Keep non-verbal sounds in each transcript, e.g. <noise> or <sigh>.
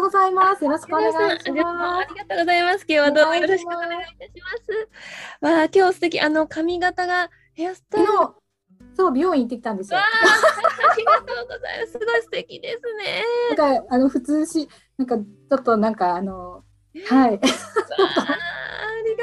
うございます。よろしくお願いします。ありがとうございます。今日はどうもよろしくお願いいたします。わあ、今日素敵。あの髪型がヘアスタイル。そう美容院行ってきたんですよ。ありがとうございます。すごい素敵ですね。なんかあの普通しなんかちょっとなんかあのはい。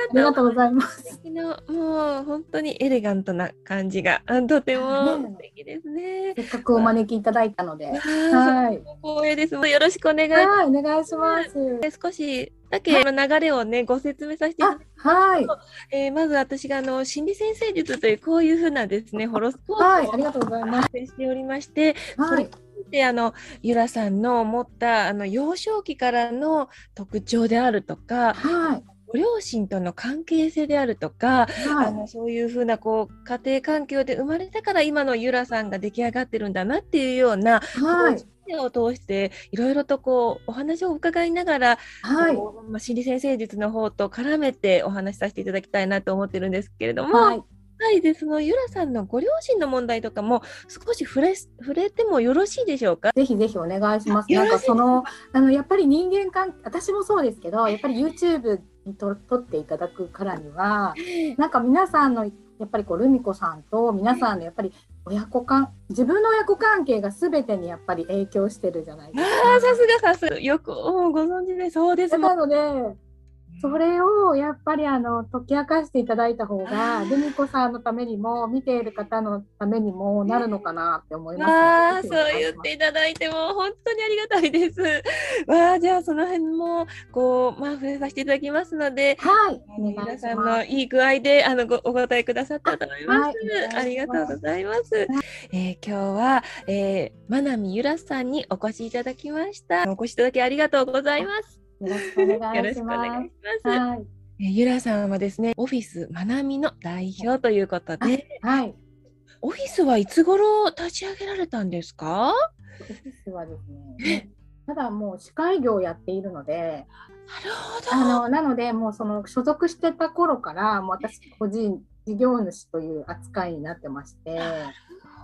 ありがとうございます。もう本当にエレガントな感じがとても素敵ですね。せっかくお招きいただいたので、はい。光栄です。よろしくお願いします。お願いします。少しだけ流れをねご説明させていただきますはい、えー、まず私があの心理先生術というこういうふうなですねホロスコープを、はい、ありがとうございます。しておりまして、はい、であのゆらさんの持ったあの幼少期からの特徴であるとか、はい、ご両親との関係性であるとか、はい、あのそういうふうなこう家庭環境で生まれたから今のゆらさんが出来上がってるんだなっていうような、はい、を通していろいろとこうお話を伺いながら、はい、まあ、心理先生術の方と絡めてお話しさせていただきたいなと思ってるんですけれども。はいはい、でそのゆらさんのご両親の問題とかも少し触れ触れてもよろしいでしょうか？ぜひぜひお願いします。なんかそのあのやっぱり人間関私もそうですけど、やっぱり YouTube にと撮っていただくからには、なんか皆さんのやっぱりこうルミ子さんと皆さんのやっぱり親子関自分の親子関係がすべてにやっぱり影響してるじゃないですか。あさすがさすがよくご存知でそうですなのでそれをやっぱりあの解き明かしていただいた方がルミ子さんのためにも見ている方のためにもなるのかなって思います、あそう言っていただいても本当にありがたいです。<laughs> わあじゃあその辺もこうまあ触れさせていただきますので、はい、皆さんのいい具合であのごお答えくださったと思います。はい、ありがとうございます。えー、今日は、えー、まなみゆらさんにお越しいただきました。お越しいただきありがとうございます。よろしくお願いします。はい。ゆらさんはですね、オフィスまなみの代表ということで、はい。オフィスはいつ頃立ち上げられたんですか？オフィスはですね、ただもう司会業をやっているので、なるほど。あのなのでもうその所属してた頃からもう私個人事業主という扱いになってまして、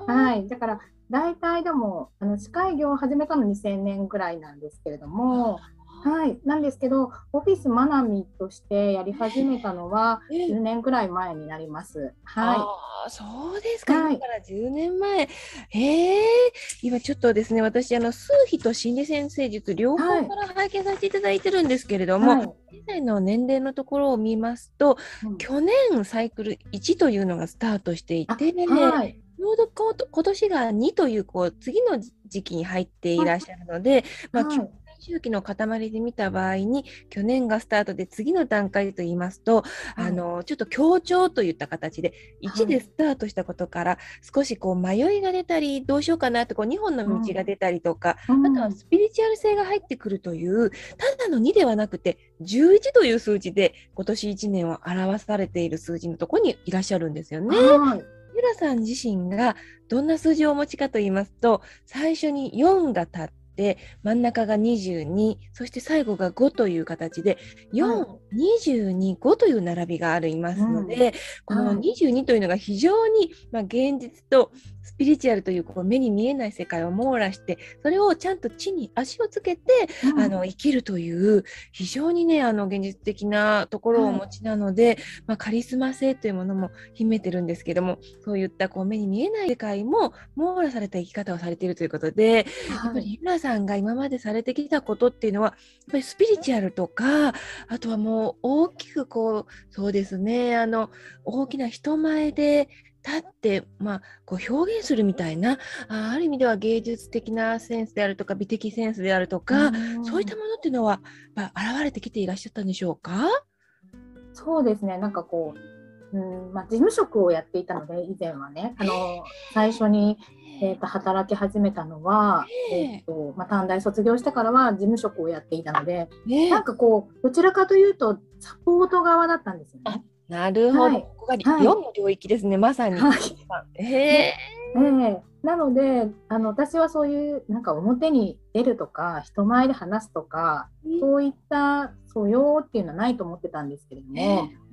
はい。だから大体でもあの司会業を始めたの2000年ぐらいなんですけれども。はい、なんですけど、オフィスマナミとしてやり始めたのは10年ぐらい前になります。はい。あそうですか、はい、今から10年前。ええ今ちょっとですね、私、あの、数秘と心理先生術両方から拝見させていただいてるんですけれども、はい、現在の年齢のところを見ますと、うん、去年サイクル1というのがスタートしていて、はい、ちょうど今年が2というこう次の時期に入っていらっしゃるので、まあ、はい周期の塊で見た場合に去年がスタートで次の段階と言いますと、あのちょっと強調といった形で1でスタートしたことから少しこう迷いが出たりどうしようかなってこう2本の道が出たりとか、あとはスピリチュアル性が入ってくるというただの2ではなくて11という数字で今年1年を表されている数字のところにいらっしゃるんですよね。ゆらさん自身がどんな数字をお持ちかと言いますと最初に4が立ってって真ん中が22そして最後が5という形で422、という並びがありますので、うん、この22というのが非常に、まあ、現実とスピリチュアルというこう目に見えない世界を網羅してそれをちゃんと地に足をつけて、うん、あの生きるという非常にねあの現実的なところをお持ちなので、はい、まあ、カリスマ性というものも秘めてるんですけどもそういったこう目に見えない世界も網羅された生き方をされているということで、はい、やっぱりゆらさんが今までされてきたことっていうのはやっぱりスピリチュアルとかあとはもう大きくこうそうですねあの大きな人前で立って、まあ、こう表現するみたいなあある意味では芸術的なセンスであるとか美的センスであるとかそういったものっていうのは、まあ、現れてきていらっしゃったんでしょうか？そうですね。なんかこう、うんまあ、事務職をやっていたので以前はねあの最初にえーと、働き始めたのは、えーとまあ、短大卒業してからは事務職をやっていたので、なんかこうどちらかというとサポート側だったんですよね。なるほど、はい、ここが4の領域ですね、はい、まさに。はい、<laughs> え。ー、なのであの私はそういうなんか表に出るとか人前で話すとか、そういった素養っていうのはないと思ってたんですけれども。えー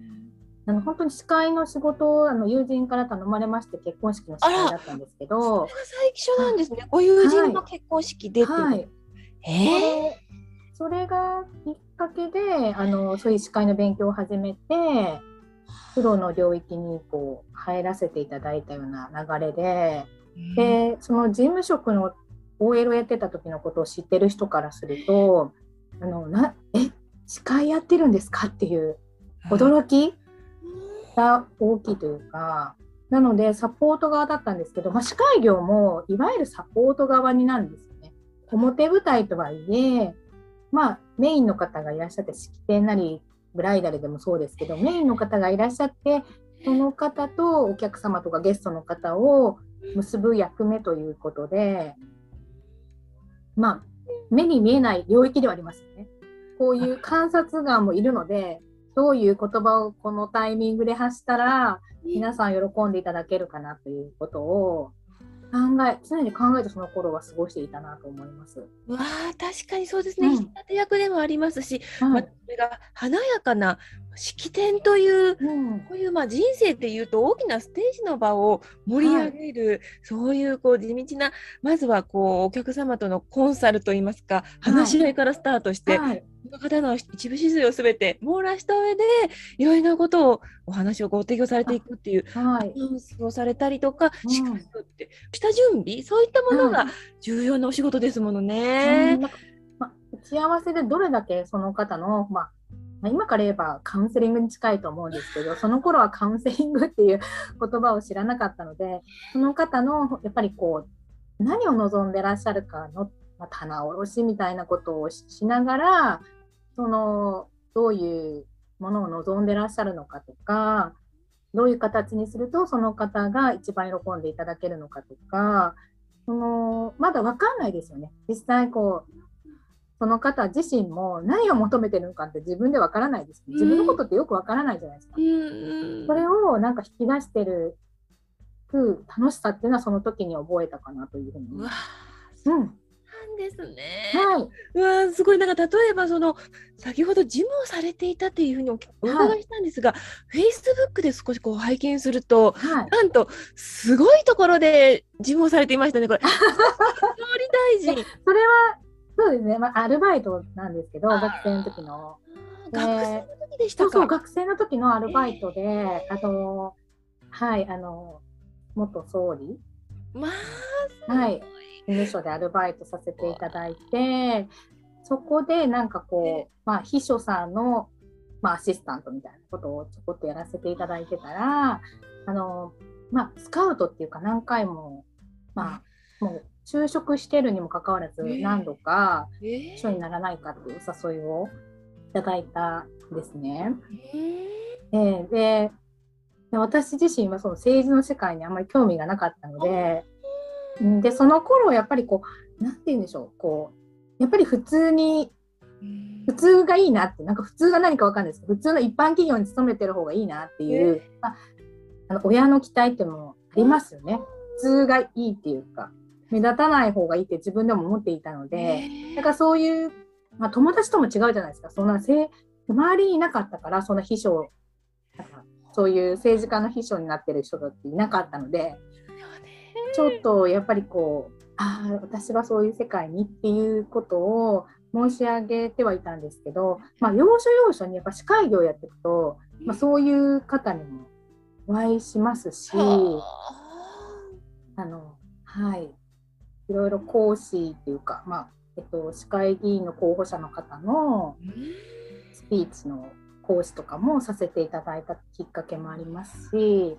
あの本当に司会の仕事をあの友人から頼まれまして結婚式の司会だったんですけど。それが最初なんですね。ご友人の結婚式で。はい。え。ー、それがきっかけであのそういう司会の勉強を始めてプロの領域にこう入らせていただいたような流れで、でその事務職の OL をやってた時のことを知ってる人からするとあのなえ司会やってるんですかっていう驚きが大きいというか。なのでサポート側だったんですけど、まあ、司会業もいわゆるサポート側になるんですよね。表舞台とはいえ、まあ、メインの方がいらっしゃって式典なりブライダルでもそうですけどメインの方がいらっしゃってその方とお客様とかゲストの方を結ぶ役目ということでまあ目に見えない領域ではありますよね。こういう観察眼もいるのでどういう言葉をこのタイミングで発したら皆さん喜んでいただけるかなということをえ常に考えてその頃は過ごしていたなと思います。わあ確かにそうですね、うん、引き立て役でもありますし、はい、まあ、それが華やかな式典という、うん、こういうまあ人生っていうと大きなステージの場を盛り上げる、はい、そういうこう地道なまずはこうお客様とのコンサルといいますか話し合いからスタートして、はい、この方の一部始終をすべて網羅した上でいろいろなことをお話をご提供されていくっていうアナウンスをされたりとか、しかって、下準備そういったものが重要なお仕事ですものね。うん。まあ、打ち合わせでどれだけその方の、まあまあ、今から言えばカウンセリングに近いと思うんですけどその頃はカウンセリングっていう言葉を知らなかったのでその方のやっぱりこう何を望んでらっしゃるかの、まあ、棚卸しみたいなことをしながらそのどういうものを望んでらっしゃるのかとかどういう形にするとその方が一番喜んでいただけるのかとかそのまだ分かんないですよね実際こうその方自身も何を求めてるのかって自分でわからないです。自分のことってよくわからないじゃないですか。うん、それをなんか引き出してる楽しさっていうのはその時に覚えたかなというふうに。うわうん。なんですね。はい。うわすごいなんか例えばその先ほどジムをされていたというふうにお伺いしたんですが、フェイスブックで少しこう拝見すると、はい、なんとすごいところでジムをされていましたねこれ。<laughs> 総理大臣。それはそうですね、まあ、アルバイトなんですけど、学生の時の。学生の時でしたかそう学生の時のアルバイトで、えー、あの、はい、あの、元総理。まあ、はい、事務所でアルバイトさせていただいて、そこでなんかこう、まあ、秘書さんの、まあ、アシスタントみたいなことをちょこっとやらせていただいてたら、あの、まあ、スカウトっていうか何回も、まあ、もう就職してるにもかかわらず何度か秘書にならないかっていうお誘いをいただいたんですね。えー、で私自身はその政治の世界にあんまり興味がなかったのででその頃やっぱりこう何て言うんでしょうこうやっぱり普通に普通がいいなってなんか普通が何か分かんないですけど普通の一般企業に勤めてる方がいいなっていう、まあ、あの親の期待ってのもありますよね。普通がいいっていうか。目立たない方がいいって自分でも思っていたので、だからそういう、まあ、友達とも違うじゃないですか。そんなせ周りにいなかったから、その秘書、そういう政治家の秘書になってる人だっていなかったので、ちょっとやっぱりこう、ああ、私はそういう世界にっていうことを申し上げてはいたんですけど、まあ、要所要所にやっぱ司会業をやっていくと、まあ、そういう方にもお会いしますし、あ。の、はい、いろいろ講師っていうか、まあえっと、市会議員の候補者の方のスピーチの講師とかもさせていただいたきっかけもありますし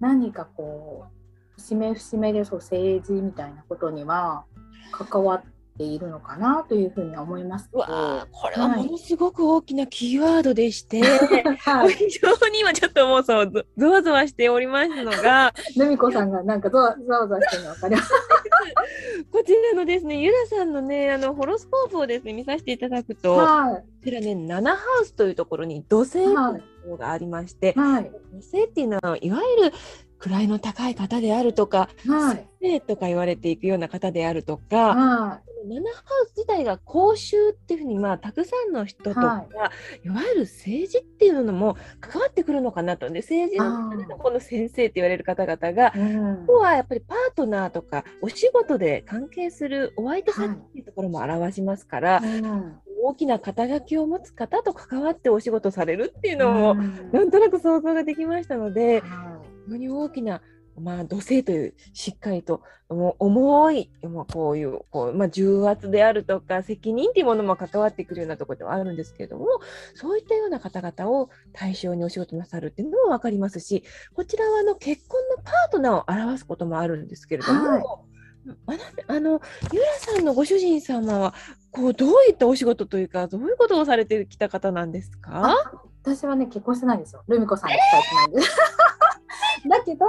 何かこう節目節目でそう政治みたいなことには関わっているのかなというふうに思いますわこれはものすごく大きなキーワードでして、<laughs> はい、<laughs> 非常に今ちょっともうそうゾワゾワしておりますのがルミ子さんがなんかゾワゾワしてるの分かります？<laughs> こちらのですねゆらさんのねあのホロスコープをですね見させていただくと、はい、こちらね七ハウスというところに土星というのがありまして、はい、土星っていうのはいわゆる位の高い方であるとか、はい、先生とか言われていくような方であるとか、はい、ナナハウス自体が公衆っていうふうに、まあ、たくさんの人とか、はい、いわゆる政治っていうのも関わってくるのかなと。で政治のこの先生って言われる方々が、うん、ここはやっぱりパートナーとかお仕事で関係するお相手さんっていうところも表しますから、うん、大きな肩書きを持つ方と関わってお仕事されるっていうのも、なんとなく想像ができましたので、非常に大きなまあ、土星というしっかりと重い、まあ、こういうこう、まあ、重圧であるとか責任というものも関わってくるようなところではあるんですけれどもそういったような方々を対象にお仕事なさるっていうのも分かりますしこちらはあの結婚のパートナーを表すこともあるんですけれども。はいあのゆらさんのご主人様はこうどういったお仕事というかどういうことをされてきた方なんですか？私はね結婚してないんですよ。ルミ子さんえてないんです。<laughs> だけど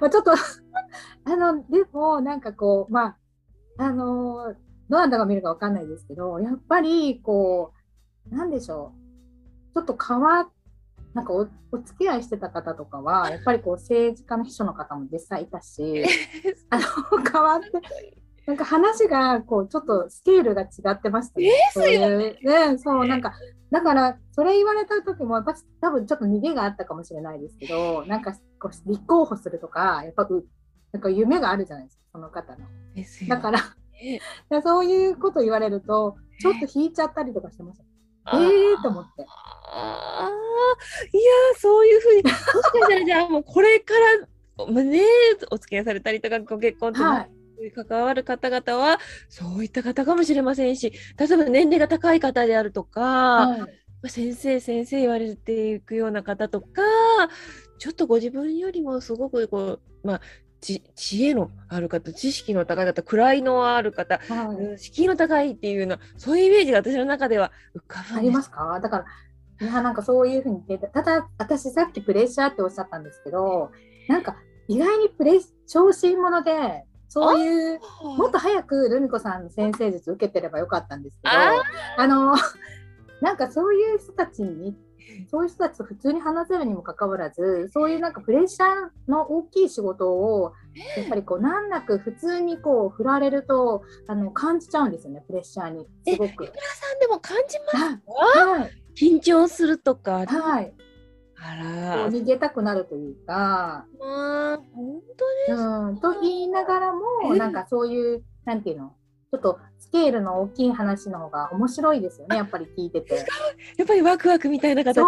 まあちょっとあのでもなんかこうまああのどなたが見るかわかんないですけどやっぱりこうなんでしょう。ちょっと変わなんかおお付き合いしてた方とかはやっぱりこう政治家の秘書の方も実際いたし <laughs> あの変わってなんか話がこうちょっとスケールが違ってましたね。そういうね、そうなんかだからそれ言われた時もやっぱ多分ちょっと逃げがあったかもしれないですけど、なんかこう立候補するとかやっぱなんか夢があるじゃないですかその方の。だから、そういうこと言われるとちょっと引いちゃったりとかしてました。ええー、と思って。ああいやそういうふうに。もしかしたらじゃあもうこれからねお付き合いされたりとかご結婚とか、はい。関わる方々はそういった方かもしれませんし例えば年齢が高い方であるとか、はい、先生先生言われていくような方とかちょっとご自分よりもすごくこう、まあ、知恵のある方知識の高い方位のある方、はい、敷居の高いっていうようなそういうイメージが私の中では浮かぶありますか？だからいやなんかそういうふうに言ってただ私さっきプレッシャーっておっしゃったんですけどなんか意外にプレ小心者でそういうもっと早くルミ子さんの先生術受けてればよかったんですけどあの <laughs> なんかそういう人たちにそういう人たちと普通に話せるにもかかわらずそういうなんかプレッシャーの大きい仕事をやっぱりこう難なく普通にこう振られるとあの感じちゃうんですよねプレッシャーに。すごく。えさんでも感じますはい、緊張するとか。はい。あら。逃げたくなるというか。まあ本当ですうん、と言いながらもなんかそういうなんていうの？ちょっとスケールの大きい話の方が面白いですよねやっぱり聞いてて。やっぱりワクワクみたいな形で、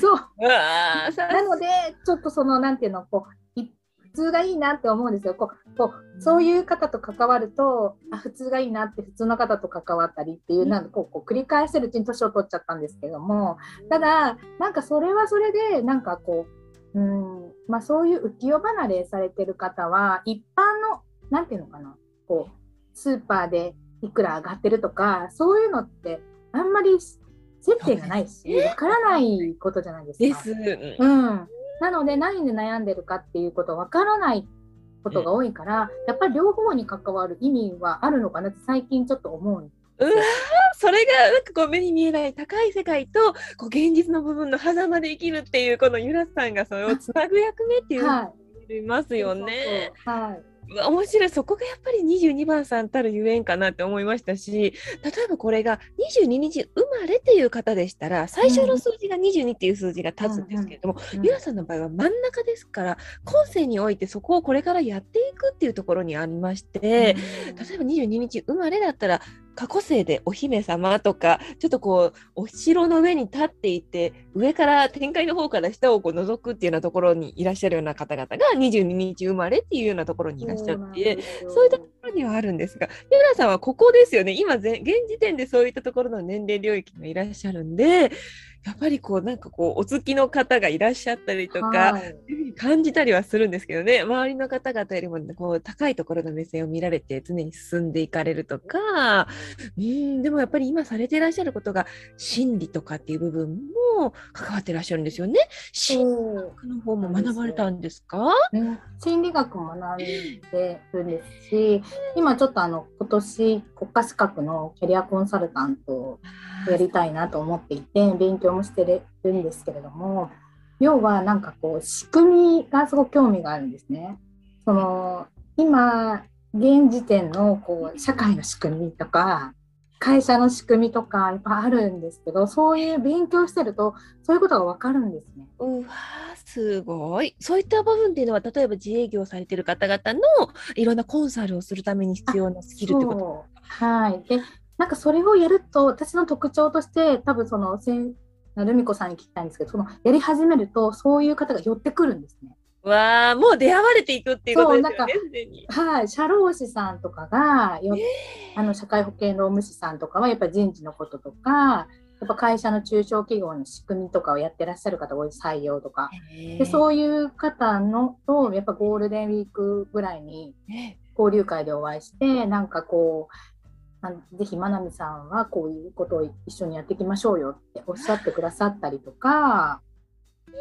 そう。なのでちょっとそのなんていうのこう普通がいいなって思うんですよ。こうこうそういう方と関わるとあ普通がいいなって普通の方と関わったりっていうなんかこうこう繰り返してるうちに年を取っちゃったんですけどもただなんかそれはそれでなんかこううんまあそういう浮世離れされてる方は一般のなんていうのかなこうスーパーでいくら上がってるとかそういうのってあんまり接点がないしわからないことじゃないですか。です。うん、なので何で悩んでるかっていうことわからないことが多いから、やっぱり両方に関わる意味はあるのかなって最近ちょっと思うんうわそれがなんかこう目に見えない高い世界とこう現実の部分の狭間で生きるっていうこのゆらさんがそれをつなぐ役目っていうのいますよね。はい面白い。そこがやっぱり22番さんたるゆえんかなって思いましたし例えばこれが22日生まれっていう方でしたら最初の数字が22っていう数字が立つんですけれども、うんうん、ゆらさんの場合は真ん中ですから今世においてそこをこれからやっていくっていうところにありまして、うん、例えば22日生まれだったら過去世でお姫様とかちょっとこうお城の上に立っていて上から天界の方から下をこう覗くっていうようなところにいらっしゃるような方々が22日生まれっていうようなところにいらっしゃってそういったところにはあるんですがゆらさんはここですよね。今現時点でそういったところの年齢領域がいらっしゃるんでやっぱりこうなんかこうお付きの方がいらっしゃったりとか、はい、感じたりはするんですけどね。周りの方々よりもこう高いところの目線を見られて常に進んでいかれるとかうんでもやっぱり今されていらっしゃることが心理とかっていう部分も関わってらっしゃるんですよね。心理学の方も学ばれたんですか、う。ん、心理学も学んでるんですし今ちょっとあの今年国家資格のキャリアコンサルタントをやりたいなと思っていて勉強もしてるんですけれども要はなんかこう仕組みがすごく興味があるんですね。その今現時点のこう社会の仕組みとか会社の仕組みとかやっぱあるんですけどそういう勉強してるとそういうことが分かるんですね。うわすごいそういった部分っていうのは例えば自営業されてる方々のいろんなコンサルをするために必要なスキルってこと？はいでなんかそれをやると私の特徴として多分そのルミ子さんに聞きたいんですけどそのやり始めるとそういう方が寄ってくるんですね。わあもう出会われていくっていうことですよね。はい社労士さんとかがよ、えー、あの社会保険労務士さんとかはやっぱり人事のこととかやっぱ会社の中小企業の仕組みとかをやってらっしゃる方多い採用とかでそういう方のとやっぱゴールデンウィークぐらいに交流会でお会いしてなんかこうぜひまなみさんはこういうことを一緒にやっていきましょうよっておっしゃってくださったりとか。うん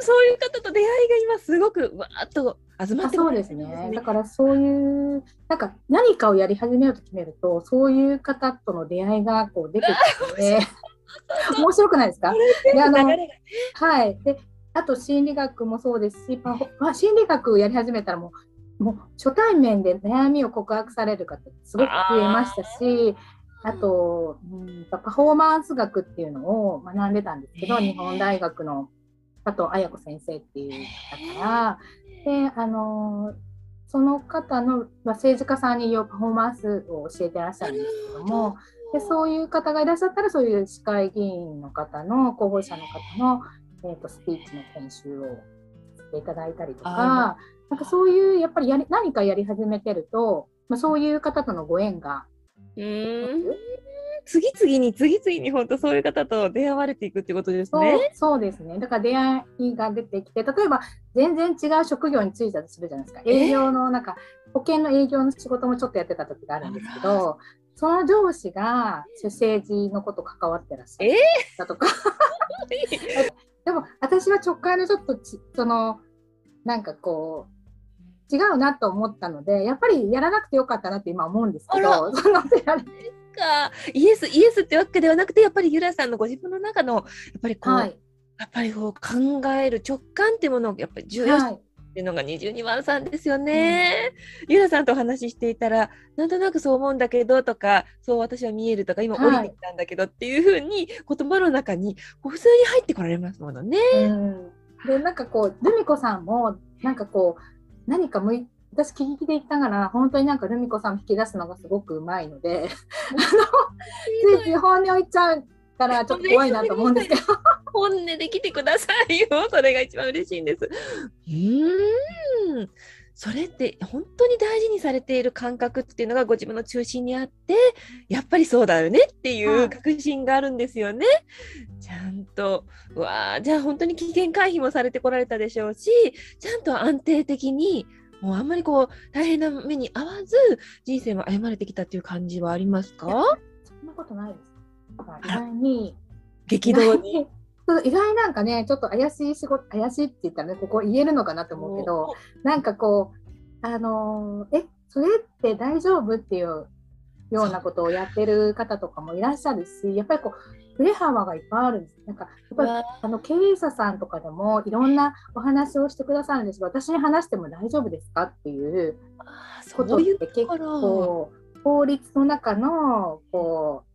そういう方と出会いが今すごくわーっと集まってそうですね。だからそういうなんか何かをやり始めようと決めるとそういう方との出会いがこう出てきて <laughs> 面白くないですか？であのはいであと心理学もそうですし、まあ、心理学やり始めたらもうもう初対面で悩みを告白される方すごく増えましたしあと、うん、パフォーマンス学っていうのを学んでたんですけど、日本大学の佐藤綾子先生っていう方から。であのその方の、まあ、政治家さんにパフォーマンスを教えてらっしゃるんですけどもでそういう方がいらっしゃったらそういう市会議員の方の候補者の方の、えーと、スピーチの研修をしていただいたりとか。なんかそういうやっぱりやり何かやり始めてると、まあ、そういう方とのご縁がうん次々に次々に本当そういう方と出会われていくってことですね。そうですね。だから出会いが出てきて、例えば全然違う職業に就いたとするじゃないですか。営業のなんか、保険の営業の仕事もちょっとやってた時があるんですけど、その上司が政治のこと関わってらっしゃるだとか。<laughs> <laughs> でも私は直感でちょっとそのなんかこう違うなと思ったのでやっぱりやらなくてよかったなって今思うんですけどそのか。イエスイエスってわけではなくてやっぱりゆらさんのご自分の中のやっぱりこう、はい、やっぱりこう考える直感っていうものをやっぱり重要視っていうのが22番さんですよね。うん、ゆらさんとお話ししていたらなんとなくそう思うんだけどとかそう私は見えるとか今降りてきたんだけどっていうふうに言葉の中にこう普通に入ってこられますものね。うん、でなんかこうルミ子さんもなんかこう何か向い私聞きで言ったから本当になんかルミ子さん引き出すのがすごくうまいのでついつい本音を言っちゃうからちょっと怖いなと思うんですけど。本音で来てくださいよ。それが一番嬉しいんです。うんそれって本当に大事にされている感覚っていうのがご自分の中心にあってやっぱりそうだよねっていう確信があるんですよね。はい、ちゃんとわあじゃあ本当に危険回避もされてこられたでしょうしちゃんと安定的にもうあんまりこう大変な目に遭わず人生も歩まれてきたっていう感じはありますか？そんなことないです。意外に激動に意外なんかねちょっと怪しい仕事怪しいって言ったらねここ言えるのかなと思うけどなんかこうあのー、えそれって大丈夫っていうようなことをやってる方とかもいらっしゃるしやっぱりこう振れ幅がいっぱいあるんですなんかやっぱりあの経営者さんとかでもいろんなお話をしてくださるんですが私に話しても大丈夫ですかっていうことって結構法律の中のこう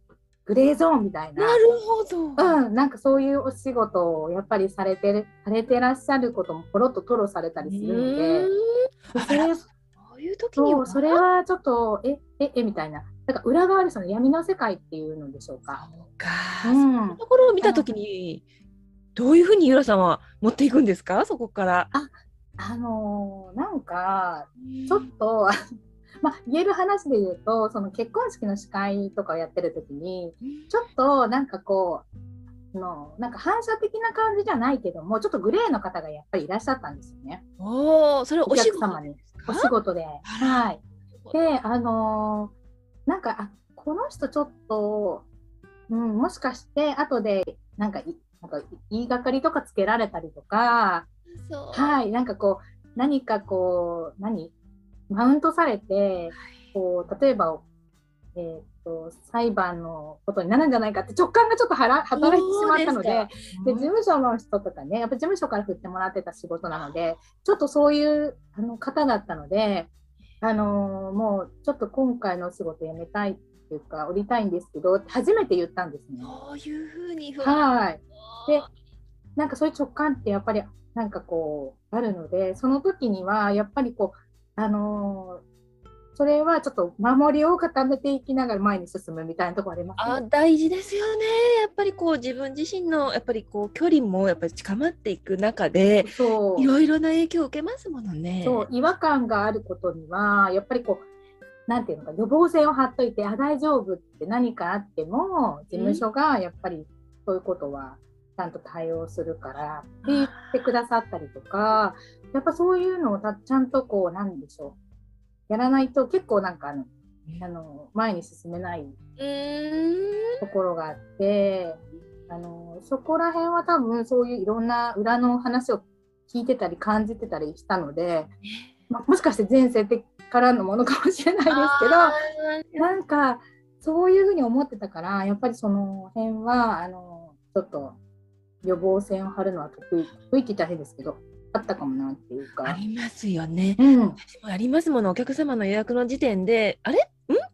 グレーゾーンみたいな。なるほど。うん、なんかそういうお仕事をやっぱりされてる、されてらっしゃることもポロッと吐露されたりするので。それ、そういう時には？それはちょっと、え、え、えみたいな。なんか裏側ですよね、闇の世界っていうのでしょうか。そうか。うん、そのところを見た時に。どういうふうにゆらさんは持っていくんですか、そこから。あ、あのー、なんか、ちょっと。まあ、言える話で言うとその結婚式の司会とかをやってる時にちょっとなんかこうのなんか反射的な感じじゃないけどもちょっとグレーの方がやっぱりいらっしゃったんですよね。おそれお客様に。お仕事で。はい、であのー、なんかあこの人ちょっと、うん、もしかして後でなんかなんか言いがかりとかつけられたりとかはいなんかこう何かこう何？マウントされて、こう例えば、えーと、裁判のことになるんじゃないかって直感がちょっと働いてしまったのでで事務所の人とかねやっぱ事務所から振ってもらってた仕事なのでちょっとそういうあの方だったので、あのー、もうちょっと今回のお仕事辞めたいっていうか降りたいんですけど初めて言ったんですね。そういうふうにはい。でなんかそういう直感ってやっぱりなんかこうあるのでその時にはやっぱりこうあのそれはちょっと守りを固めていきながら前に進むみたいなところあります、ね、あ大事ですよね。やっぱりこう自分自身のやっぱりこう距離もやっぱり近まっていく中でそういろいろな影響を受けますものね。そう違和感があることにはやっぱりこうなんていうのか予防線を張っといてあ大丈夫って何かあっても事務所がやっぱりそういうことはちゃんと対応するからって言ってくださったりとかやっぱそういうのをちゃんとこうなんでしょう。やらないと結構なんかあのあの前に進めないところがあって、あのそこら辺は多分そういういろんな裏の話を聞いてたり感じてたりしたので、まあ、もしかして前世的からのものかもしれないですけどなんかそういうふうに思ってたからやっぱりその辺はあのちょっと予防線を張るのは得意得意って言ったら変ですけどあったかもなっていうか。ありますよね。うん、ありますものお客様の予約の時点であれ？ん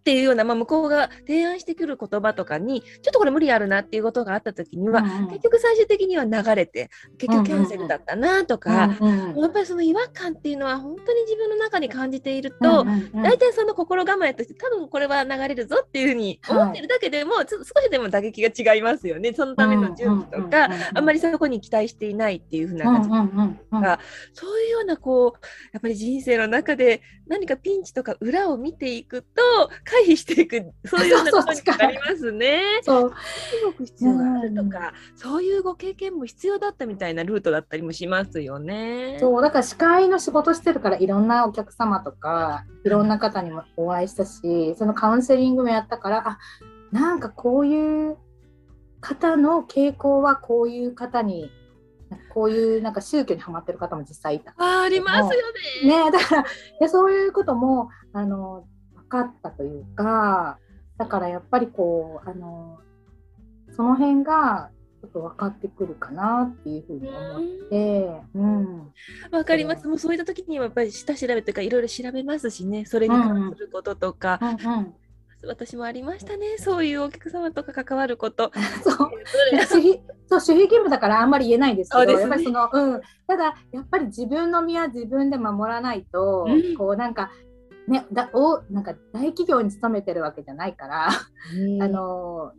っていうような、まあ、向こうが提案してくる言葉とかにちょっとこれ無理あるなっていうことがあった時には、うんうん、結局最終的には流れて結局キャンセルだったなとか、うんうん、やっぱりその違和感っていうのは本当に自分の中に感じていると、大体その心構えとして多分これは流れるぞっていうふうに思ってるだけでも、はい、少しでも打撃が違いますよね。そのための準備とか、あんまりそこに期待していないっていうふうな感じとか、そういうようなこうやっぱり人生の中で何かピンチとか裏を見ていくと回避していく <laughs> そういうようなことになりますね。そう動く必要があるとか、そういうご経験も必要だったみたいなルートだったりもしますよね。そうだから司会の仕事してるからいろんなお客様とかいろんな方にもお会いしたしそのカウンセリングもやったからあなんかこういう方の傾向はこういう方にこういうなんか宗教にはまってる方も実際いたあありますよね。ねだからそういうこともあの分かったというかだからやっぱりこうあのその辺がちょっと分かってくるかなっていうふうに思って、うん。わ、かります。もうそういった時にはやっぱり下調べとかいろいろ調べますしね、それに関することとか、うんうん、私もありましたね。そういうお客様とか関わること。<laughs> そう。守秘義務だからあんまり言えないんですけど、ね、やっぱりその、うん、ただやっぱり自分の身は自分で守らないと、うん、こうなんかねだおなんか大企業に勤めてるわけじゃないから、<laughs> うん、あの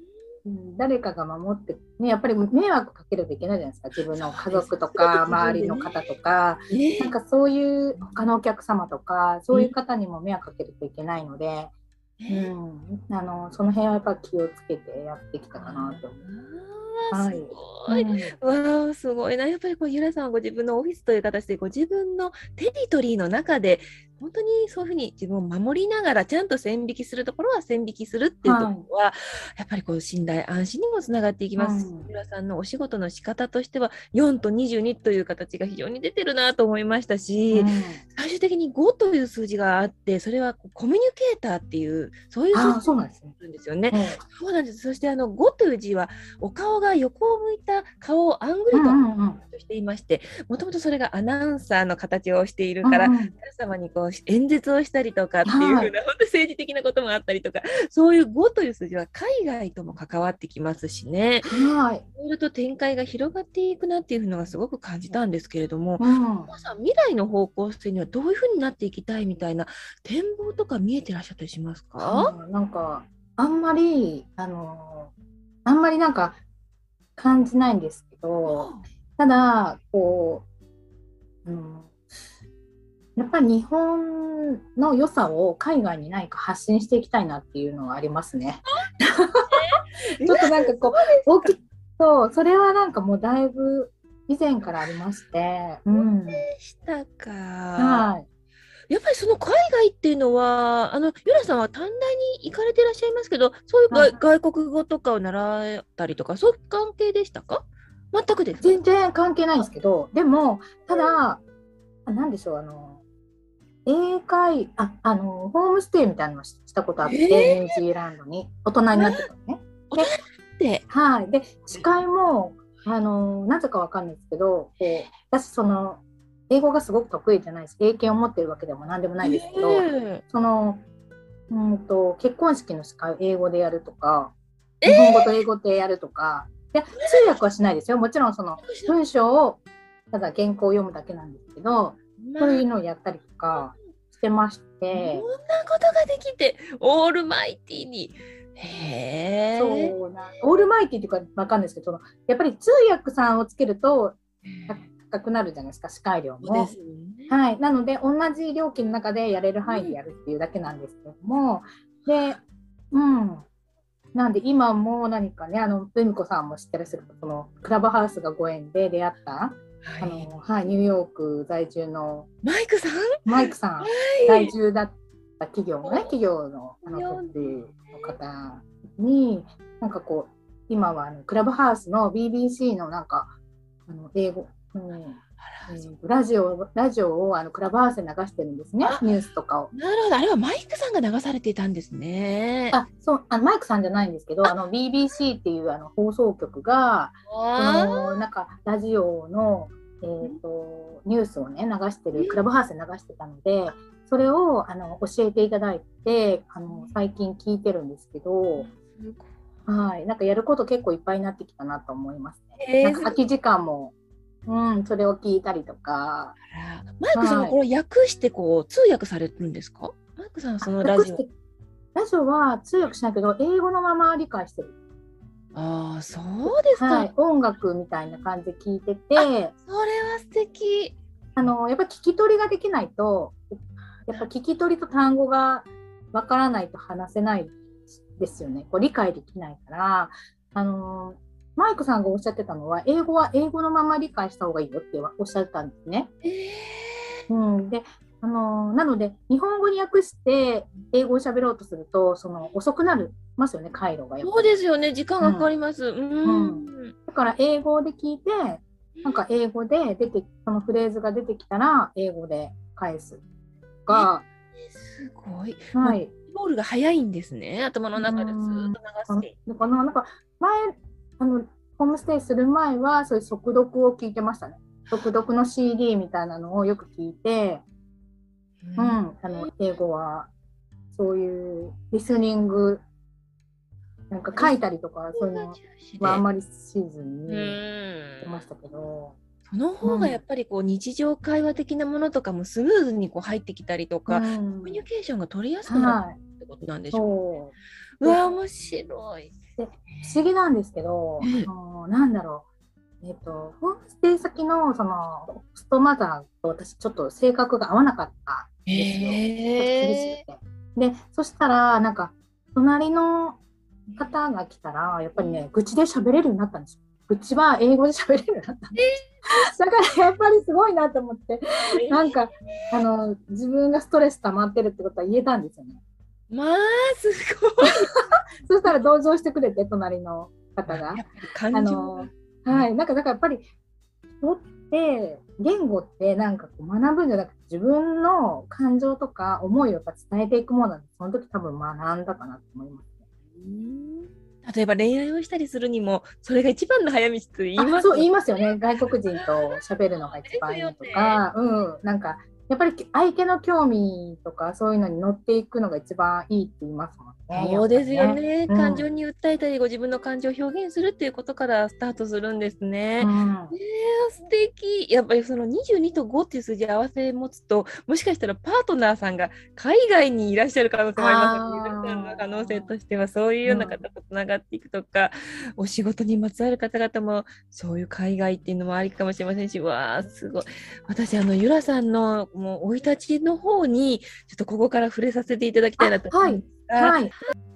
誰かが守って、ね、やっぱり迷惑かけるといけないじゃないですか。自分の家族とか周りの方とか、ね、なんかそういう他のお客様とかそういう方にも迷惑かけるといけないので。うん、あのその辺はやっぱ気をつけてやってきたかなと思います。すごい、うん、わすごいな。やっぱりこうゆらさんはご自分のオフィスという形でご自分のテリトリーの中で本当にそういうふうに自分を守りながらちゃんと線引きするところは線引きするっていうところは、はい、やっぱりこう信頼安心にもつながっていきます。はい、浦さんのお仕事の仕方としては4と22という形が非常に出てるなと思いましたし、うん、最終的に5という数字があってそれはコミュニケーターっていうそういう数字があるんですよね。そうなんです。そしてあの5という字はお顔が横を向いた顔をアングルとしていまして、もともとそれがアナウンサーの形をしているから、うん、皆様にこう演説をしたりとかっていうふうな、はい、本当政治的なこともあったりとかそういう5という数字は海外とも関わってきますしね、はい、いろいろと展開が広がっていくなっていうのがすごく感じたんですけれども、うん、皆さん未来の方向性にはどういうふうになっていきたいみたいな展望とか見えてらっしゃったりしますか、うん、なんかあんまりあのあんまりなんか感じないんですけど、ただこう、うん、やっぱり日本の良さを海外に何か発信していきたいなっていうのはありますね。<laughs> ちょっとなんかこう大きそうそれはなんかもうだいぶ以前からありまして。うん、でしたか。はい。やっぱりその海外っていうのは、あの、ゆらさんは短大に行かれていらっしゃいますけど、そういう、はい、外国語とかを習ったりとか、そういう関係でしたか？全くです全然関係ないんですけど、でも、ただ、なんでしょう、あの、英会ああのホームステイみたいなのをしたことあって、えー、ニュージーランドに。大人になってからね。ではい、で司会もあのなぜかわかんないですけどこう私その英語がすごく得意じゃないし英検を持ってるわけでも何でもないですけど、えー、そのうんと結婚式の司会を英語でやるとか日本語と英語でやるとか、えー、通訳はしないですよ。もちろんその文章をただ原稿を読むだけなんですけどそういうのをやったりとかしてまして。こんなことができて、オールマイティに。へえ。そうな。オールマイティっていうかわかんないですけど、そのやっぱり通訳さんをつけると高くなるじゃないですか、司会料も。ね、はい。なので、同じ料金の中でやれる範囲でやるっていうだけなんですけども、で、うん。なんで今も何かね、あの、ルミ子さんも知ってらっしゃる、そのクラブハウスがご縁で出会った、はい、あの、はい、ニューヨーク在住のマイクさん？マイクさん、はい、在住だった企業のね、企業のあのの。方に、なんかこう、今はあのクラブハウスの BBC のなんか、あの英語、うんラジオラジオをあのクラブハウスで流してるんですね、ニュースとかを。なるほど、あれはマイクさんが流されていたんですね。あそうあのマイクさんじゃないんですけど、あ。の BBC っていうあの放送局が、このなんかラジオの、えーと、ニュースをね流してる、クラブハウスで流してたので、それをあの教えていただいてあの、最近聞いてるんですけど。はい、なんかやること結構いっぱいになってきたなと思いますね。なんか空き時間もうん、それを聞いたりとか。マイクさんはこれ訳してこう通訳されるんですか？マイクさんそのラジオ。ラジオは通訳しないけど英語のまま理解してる。ああ、そうですか、はい、音楽みたいな感じで聞いてて。それは素敵。あのやっぱ聞き取りができないと、やっぱ聞き取りと単語がわからないと話せないですよね。こう理解できないから、あのマイクさんがおっしゃってたのは、英語は英語のまま理解した方がいいよっておっしゃってたんですね。うん、であのなので、日本語に訳して英語を喋ろうとすると、その遅くなりますよね、回路がそうですよね、時間がかかります。うん、うん、だから、英語で聞いて、なんか英語で出て、そのフレーズが出てきたら、英語で返すが。すごい。はい。ボールが早いんですね、頭の中でずっと流して。だからなんか前あのホームステイする前はそういう速読を聞いてましたね。速読の CD みたいなのをよく聞いて、うん、うん、あの英語はそういうリスニングなんか書いたりとかそういうのはあんまりシーズンにしてましたけど。その方がやっぱりこう日常会話的なものとかもスムーズにこう入ってきたりとか、うん、コミュニケーションが取りやすくなるってことなんでしょう。はい、うわ面白い。で不思議なんですけど、あのなんだろう、えっ、ー、と、ホームステイ先のそのホストマザーと私ちょっと性格が合わなかったんですよ。えー、で、そしたら、なんか、隣の方が来たら、やっぱりね、愚痴で喋れるようになったんですよ。愚痴は英語で喋れるようになったんです。だからやっぱりすごいなと思って、なんか、あの、自分がストレス溜まってるってことは言えたんですよね。まあ、すごい。<laughs> そしたら同情してくれて、隣の方が。あのはい、なんかだからやっぱり人って言語ってなんかこう学ぶんじゃなくて自分の感情とか思いを伝えていくものなんでその時多分学んだかなと思います。ね。例えば恋愛をしたりするにもそれが一番の早道と言いますそう言いますよね。外国人と喋るのが一番いいとか、ね、うん。なんかやっぱり相手の興味とかそういうのに乗っていくのが一番いいって言いますもんね。そうですよね、ね。うん、感情に訴えたりご自分の感情を表現するっていうことからスタートするんですね。うん、えー、素敵。やっぱりその22と5っていう数字合わせ持つともしかしたらパートナーさんが海外にいらっしゃる可能性もあります皆さんの可能性としてはそういうような方とつながっていくとか、うん、お仕事にまつわる方々もそういう海外っていうのもありかもしれませんしわあすごい。私あのゆらさんのもう生い立ちの方にちょっとここから触れさせていただきたいなと思います。はいはい